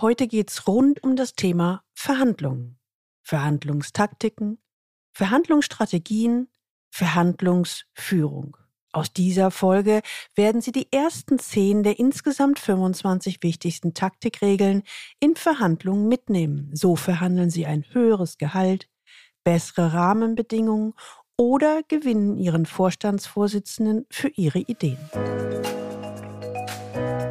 Heute geht's rund um das Thema Verhandlungen, Verhandlungstaktiken, Verhandlungsstrategien, Verhandlungsführung. Aus dieser Folge werden Sie die ersten zehn der insgesamt 25 wichtigsten Taktikregeln in Verhandlungen mitnehmen. So verhandeln Sie ein höheres Gehalt, bessere Rahmenbedingungen oder gewinnen Ihren Vorstandsvorsitzenden für Ihre Ideen.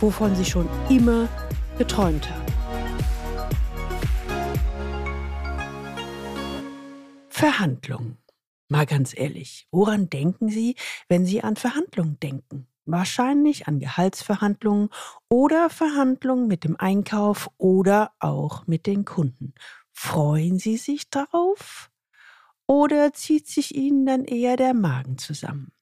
wovon sie schon immer geträumt haben. Verhandlungen. Mal ganz ehrlich, woran denken Sie, wenn Sie an Verhandlungen denken? Wahrscheinlich an Gehaltsverhandlungen oder Verhandlungen mit dem Einkauf oder auch mit den Kunden. Freuen Sie sich darauf? Oder zieht sich Ihnen dann eher der Magen zusammen?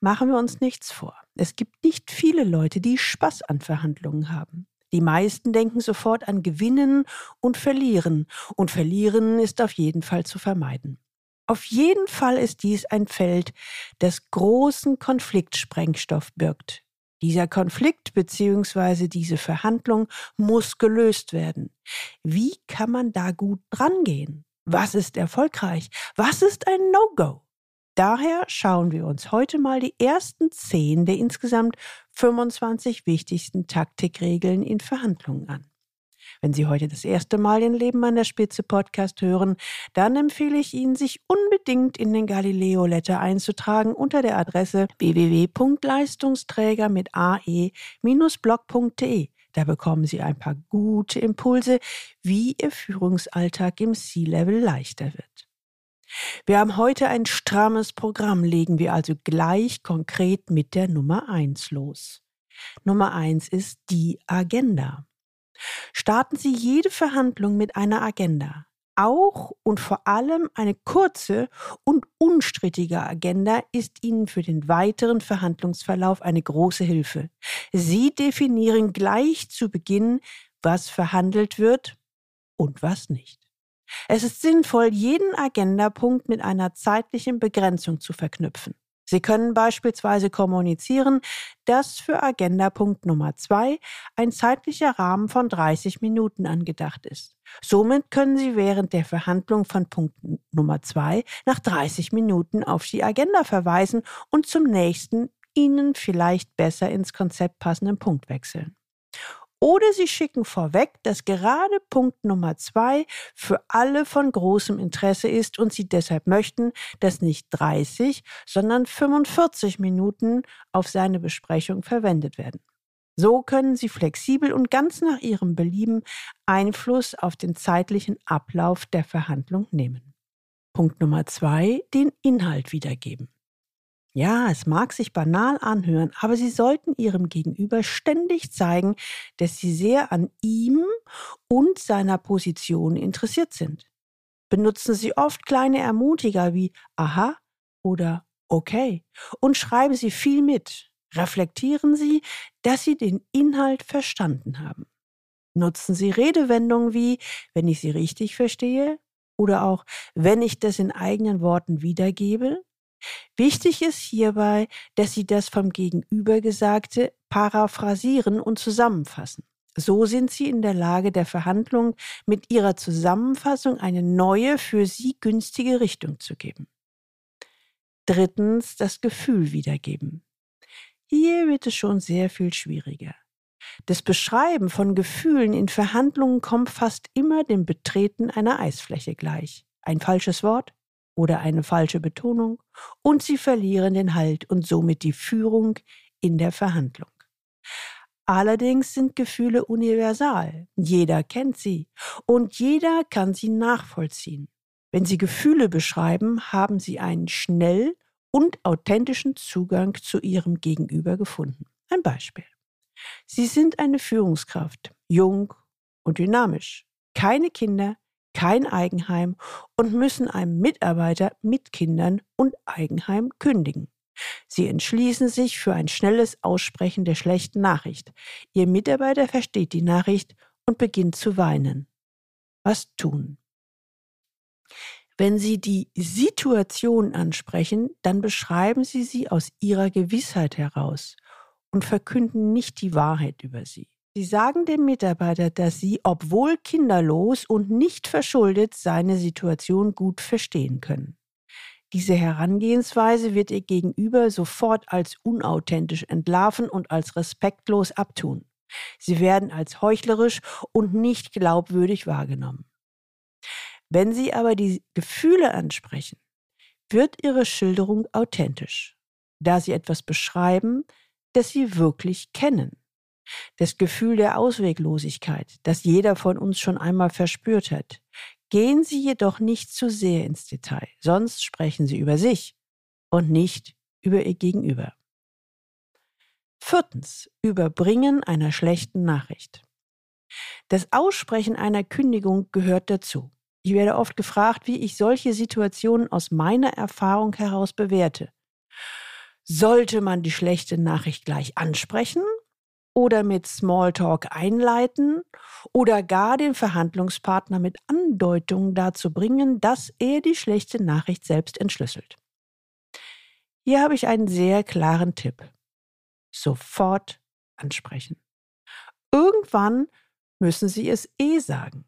Machen wir uns nichts vor. Es gibt nicht viele Leute, die Spaß an Verhandlungen haben. Die meisten denken sofort an Gewinnen und Verlieren, und Verlieren ist auf jeden Fall zu vermeiden. Auf jeden Fall ist dies ein Feld, das großen Konfliktsprengstoff birgt. Dieser Konflikt bzw. diese Verhandlung muss gelöst werden. Wie kann man da gut drangehen? Was ist erfolgreich? Was ist ein No-Go? Daher schauen wir uns heute mal die ersten zehn der insgesamt 25 wichtigsten Taktikregeln in Verhandlungen an. Wenn Sie heute das erste Mal den Leben an der Spitze Podcast hören, dann empfehle ich Ihnen, sich unbedingt in den Galileo Letter einzutragen unter der Adresse www.leistungsträger mit ae-blog.de. Da bekommen Sie ein paar gute Impulse, wie Ihr Führungsalltag im C-Level leichter wird. Wir haben heute ein strammes Programm, legen wir also gleich konkret mit der Nummer eins los. Nummer eins ist die Agenda. Starten Sie jede Verhandlung mit einer Agenda. Auch und vor allem eine kurze und unstrittige Agenda ist Ihnen für den weiteren Verhandlungsverlauf eine große Hilfe. Sie definieren gleich zu Beginn, was verhandelt wird und was nicht. Es ist sinnvoll, jeden Agendapunkt mit einer zeitlichen Begrenzung zu verknüpfen. Sie können beispielsweise kommunizieren, dass für Agendapunkt Nummer zwei ein zeitlicher Rahmen von 30 Minuten angedacht ist. Somit können Sie während der Verhandlung von Punkt Nummer zwei nach 30 Minuten auf die Agenda verweisen und zum nächsten Ihnen vielleicht besser ins Konzept passenden Punkt wechseln. Oder Sie schicken vorweg, dass gerade Punkt Nummer zwei für alle von großem Interesse ist und Sie deshalb möchten, dass nicht 30, sondern 45 Minuten auf seine Besprechung verwendet werden. So können Sie flexibel und ganz nach Ihrem Belieben Einfluss auf den zeitlichen Ablauf der Verhandlung nehmen. Punkt Nummer zwei, den Inhalt wiedergeben. Ja, es mag sich banal anhören, aber Sie sollten Ihrem Gegenüber ständig zeigen, dass Sie sehr an ihm und seiner Position interessiert sind. Benutzen Sie oft kleine Ermutiger wie aha oder okay und schreiben Sie viel mit. Reflektieren Sie, dass Sie den Inhalt verstanden haben. Nutzen Sie Redewendungen wie wenn ich Sie richtig verstehe oder auch wenn ich das in eigenen Worten wiedergebe Wichtig ist hierbei, dass Sie das vom Gegenüber Gesagte paraphrasieren und zusammenfassen. So sind Sie in der Lage, der Verhandlung mit Ihrer Zusammenfassung eine neue, für Sie günstige Richtung zu geben. Drittens das Gefühl wiedergeben. Hier wird es schon sehr viel schwieriger. Das Beschreiben von Gefühlen in Verhandlungen kommt fast immer dem Betreten einer Eisfläche gleich. Ein falsches Wort, oder eine falsche Betonung und sie verlieren den Halt und somit die Führung in der Verhandlung. Allerdings sind Gefühle universal. Jeder kennt sie und jeder kann sie nachvollziehen. Wenn Sie Gefühle beschreiben, haben Sie einen schnell und authentischen Zugang zu Ihrem Gegenüber gefunden. Ein Beispiel. Sie sind eine Führungskraft, jung und dynamisch. Keine Kinder, kein Eigenheim und müssen einem Mitarbeiter mit Kindern und Eigenheim kündigen. Sie entschließen sich für ein schnelles Aussprechen der schlechten Nachricht. Ihr Mitarbeiter versteht die Nachricht und beginnt zu weinen. Was tun? Wenn Sie die Situation ansprechen, dann beschreiben Sie sie aus Ihrer Gewissheit heraus und verkünden nicht die Wahrheit über sie. Sie sagen dem Mitarbeiter, dass Sie, obwohl kinderlos und nicht verschuldet, seine Situation gut verstehen können. Diese Herangehensweise wird Ihr Gegenüber sofort als unauthentisch entlarven und als respektlos abtun. Sie werden als heuchlerisch und nicht glaubwürdig wahrgenommen. Wenn Sie aber die Gefühle ansprechen, wird Ihre Schilderung authentisch, da Sie etwas beschreiben, das Sie wirklich kennen. Das Gefühl der Ausweglosigkeit, das jeder von uns schon einmal verspürt hat. Gehen Sie jedoch nicht zu sehr ins Detail, sonst sprechen Sie über sich und nicht über Ihr Gegenüber. Viertens. Überbringen einer schlechten Nachricht. Das Aussprechen einer Kündigung gehört dazu. Ich werde oft gefragt, wie ich solche Situationen aus meiner Erfahrung heraus bewerte. Sollte man die schlechte Nachricht gleich ansprechen oder mit Smalltalk einleiten oder gar den Verhandlungspartner mit Andeutungen dazu bringen, dass er die schlechte Nachricht selbst entschlüsselt? Hier habe ich einen sehr klaren Tipp. Sofort ansprechen. Irgendwann müssen Sie es eh sagen.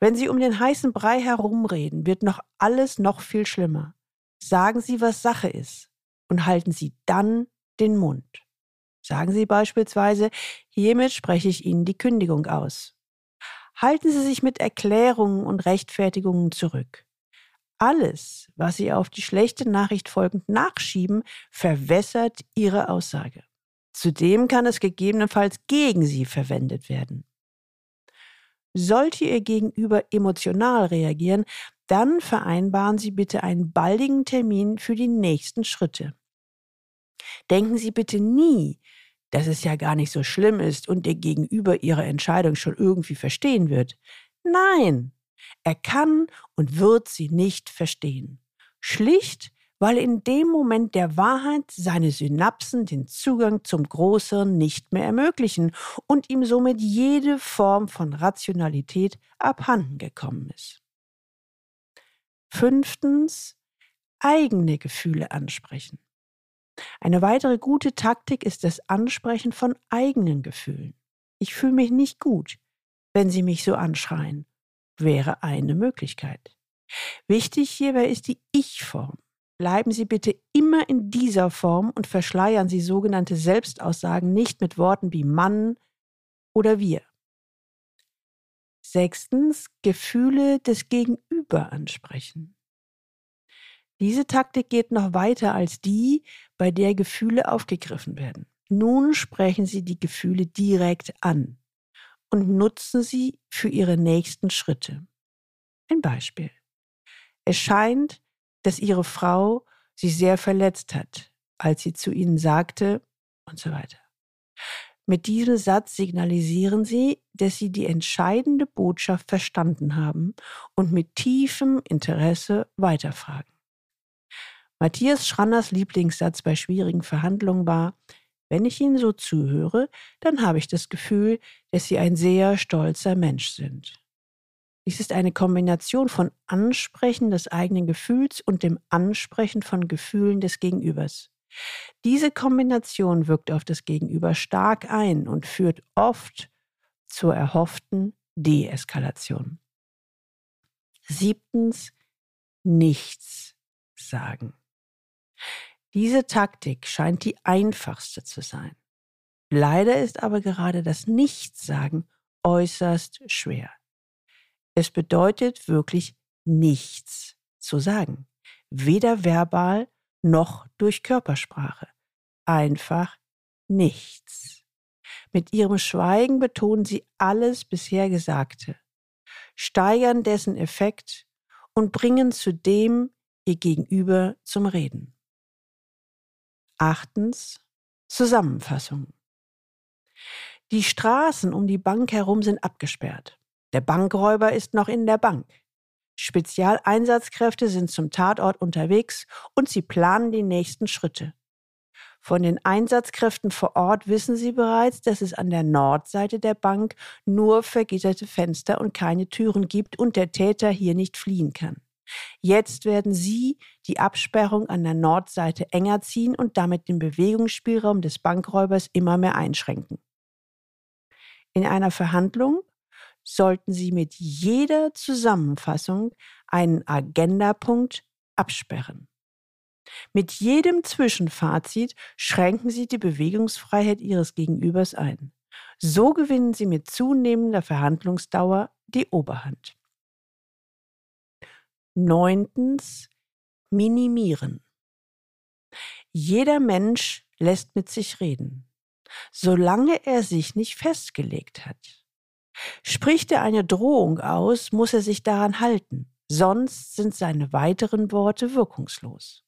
Wenn Sie um den heißen Brei herumreden, wird noch alles noch viel schlimmer. Sagen Sie, was Sache ist und halten Sie dann den Mund. Sagen Sie beispielsweise, hiermit spreche ich Ihnen die Kündigung aus. Halten Sie sich mit Erklärungen und Rechtfertigungen zurück. Alles, was Sie auf die schlechte Nachricht folgend nachschieben, verwässert Ihre Aussage. Zudem kann es gegebenenfalls gegen Sie verwendet werden. Sollte Ihr Gegenüber emotional reagieren, dann vereinbaren Sie bitte einen baldigen Termin für die nächsten Schritte. Denken Sie bitte nie, dass es ja gar nicht so schlimm ist und Ihr Gegenüber Ihre Entscheidung schon irgendwie verstehen wird. Nein, er kann und wird sie nicht verstehen. Schlicht, weil in dem Moment der Wahrheit seine Synapsen den Zugang zum Großhirn nicht mehr ermöglichen und ihm somit jede Form von Rationalität abhanden gekommen ist. Fünftens, eigene Gefühle ansprechen. Eine weitere gute Taktik ist das Ansprechen von eigenen Gefühlen. Ich fühle mich nicht gut, wenn Sie mich so anschreien, wäre eine Möglichkeit. Wichtig hierbei ist die Ich-Form. Bleiben Sie bitte immer in dieser Form und verschleiern Sie sogenannte Selbstaussagen nicht mit Worten wie Mann oder wir. Sechstens, Gefühle des Gegenüber ansprechen. Diese Taktik geht noch weiter als die, bei der Gefühle aufgegriffen werden. Nun sprechen Sie die Gefühle direkt an und nutzen sie für Ihre nächsten Schritte. Ein Beispiel. Es scheint, dass ihre Frau sie sehr verletzt hat, als sie zu ihnen sagte und so weiter. Mit diesem Satz signalisieren sie, dass sie die entscheidende Botschaft verstanden haben und mit tiefem Interesse weiterfragen. Matthias Schranners Lieblingssatz bei schwierigen Verhandlungen war, wenn ich Ihnen so zuhöre, dann habe ich das Gefühl, dass Sie ein sehr stolzer Mensch sind. Dies ist eine Kombination von Ansprechen des eigenen Gefühls und dem Ansprechen von Gefühlen des Gegenübers. Diese Kombination wirkt auf das Gegenüber stark ein und führt oft zur erhofften Deeskalation. Siebtens, nichts sagen. Diese Taktik scheint die einfachste zu sein. Leider ist aber gerade das Nichtssagen äußerst schwer. Es bedeutet wirklich nichts zu sagen. Weder verbal noch durch Körpersprache. Einfach nichts. Mit ihrem Schweigen betonen sie alles bisher Gesagte, steigern dessen Effekt und bringen zudem ihr Gegenüber zum Reden. Achtens Zusammenfassung. Die Straßen um die Bank herum sind abgesperrt. Der Bankräuber ist noch in der Bank. Spezialeinsatzkräfte sind zum Tatort unterwegs und sie planen die nächsten Schritte. Von den Einsatzkräften vor Ort wissen sie bereits, dass es an der Nordseite der Bank nur vergitterte Fenster und keine Türen gibt und der Täter hier nicht fliehen kann. Jetzt werden sie die Absperrung an der Nordseite enger ziehen und damit den Bewegungsspielraum des Bankräubers immer mehr einschränken. In einer Verhandlung sollten Sie mit jeder Zusammenfassung einen Agendapunkt absperren. Mit jedem Zwischenfazit schränken Sie die Bewegungsfreiheit Ihres Gegenübers ein. So gewinnen Sie mit zunehmender Verhandlungsdauer die Oberhand. Neuntens. Minimieren. Jeder Mensch lässt mit sich reden, solange er sich nicht festgelegt hat. Spricht er eine Drohung aus, muss er sich daran halten, sonst sind seine weiteren Worte wirkungslos.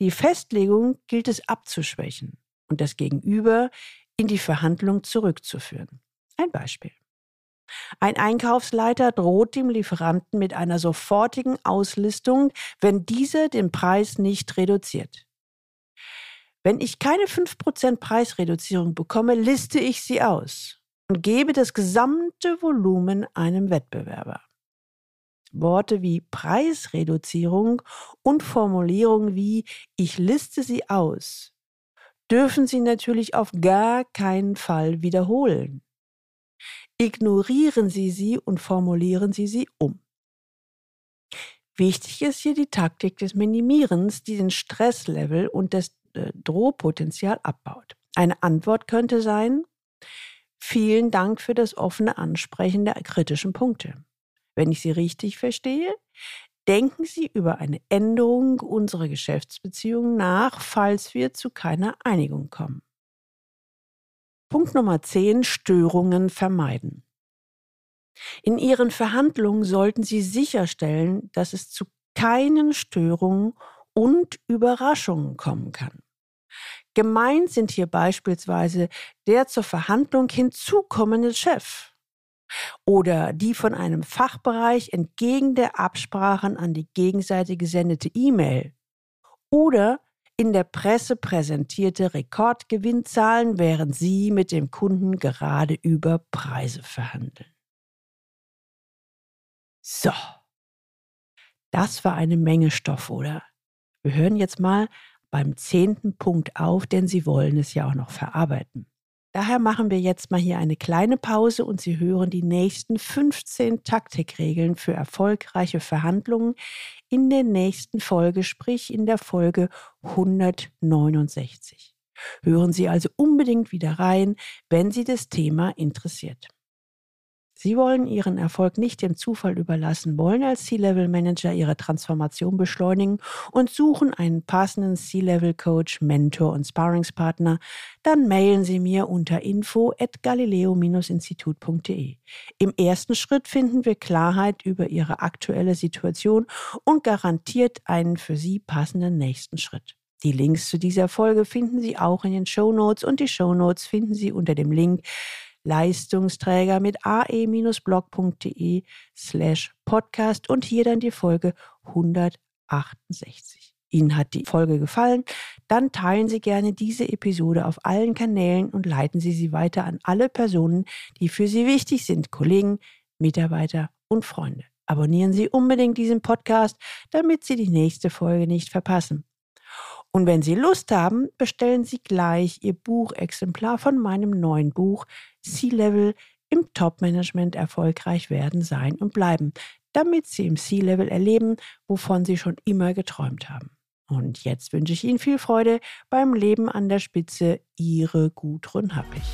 Die Festlegung gilt es abzuschwächen und das Gegenüber in die Verhandlung zurückzuführen. Ein Beispiel. Ein Einkaufsleiter droht dem Lieferanten mit einer sofortigen Auslistung, wenn dieser den Preis nicht reduziert. Wenn ich keine 5% Preisreduzierung bekomme, liste ich sie aus und gebe das gesamte Volumen einem Wettbewerber. Worte wie Preisreduzierung und Formulierungen wie ich liste sie aus dürfen Sie natürlich auf gar keinen Fall wiederholen. Ignorieren Sie sie und formulieren Sie sie um. Wichtig ist hier die Taktik des Minimierens, die den Stresslevel und das äh, Drohpotenzial abbaut. Eine Antwort könnte sein, vielen Dank für das offene Ansprechen der kritischen Punkte. Wenn ich Sie richtig verstehe, denken Sie über eine Änderung unserer Geschäftsbeziehungen nach, falls wir zu keiner Einigung kommen. Punkt Nummer 10. Störungen vermeiden. In Ihren Verhandlungen sollten Sie sicherstellen, dass es zu keinen Störungen und Überraschungen kommen kann. Gemeint sind hier beispielsweise der zur Verhandlung hinzukommende Chef oder die von einem Fachbereich entgegen der Absprachen an die Gegenseite gesendete E-Mail oder in der Presse präsentierte Rekordgewinnzahlen, während Sie mit dem Kunden gerade über Preise verhandeln. So, das war eine Menge Stoff, oder? Wir hören jetzt mal beim zehnten Punkt auf, denn Sie wollen es ja auch noch verarbeiten. Daher machen wir jetzt mal hier eine kleine Pause und Sie hören die nächsten 15 Taktikregeln für erfolgreiche Verhandlungen in der nächsten Folge, sprich in der Folge 169. Hören Sie also unbedingt wieder rein, wenn Sie das Thema interessiert. Sie wollen Ihren Erfolg nicht dem Zufall überlassen, wollen als C-Level-Manager Ihre Transformation beschleunigen und suchen einen passenden C-Level-Coach, Mentor und Sparringspartner, dann mailen Sie mir unter info at galileo-institut.de. Im ersten Schritt finden wir Klarheit über Ihre aktuelle Situation und garantiert einen für Sie passenden nächsten Schritt. Die Links zu dieser Folge finden Sie auch in den Show Notes und die Show Notes finden Sie unter dem Link Leistungsträger mit ae-blog.de slash podcast und hier dann die Folge 168. Ihnen hat die Folge gefallen, dann teilen Sie gerne diese Episode auf allen Kanälen und leiten Sie sie weiter an alle Personen, die für Sie wichtig sind, Kollegen, Mitarbeiter und Freunde. Abonnieren Sie unbedingt diesen Podcast, damit Sie die nächste Folge nicht verpassen. Und wenn Sie Lust haben, bestellen Sie gleich Ihr Buchexemplar von meinem neuen Buch C-Level im Top-Management erfolgreich werden, sein und bleiben, damit Sie im C-Level erleben, wovon Sie schon immer geträumt haben. Und jetzt wünsche ich Ihnen viel Freude beim Leben an der Spitze. Ihre Gudrun Happich.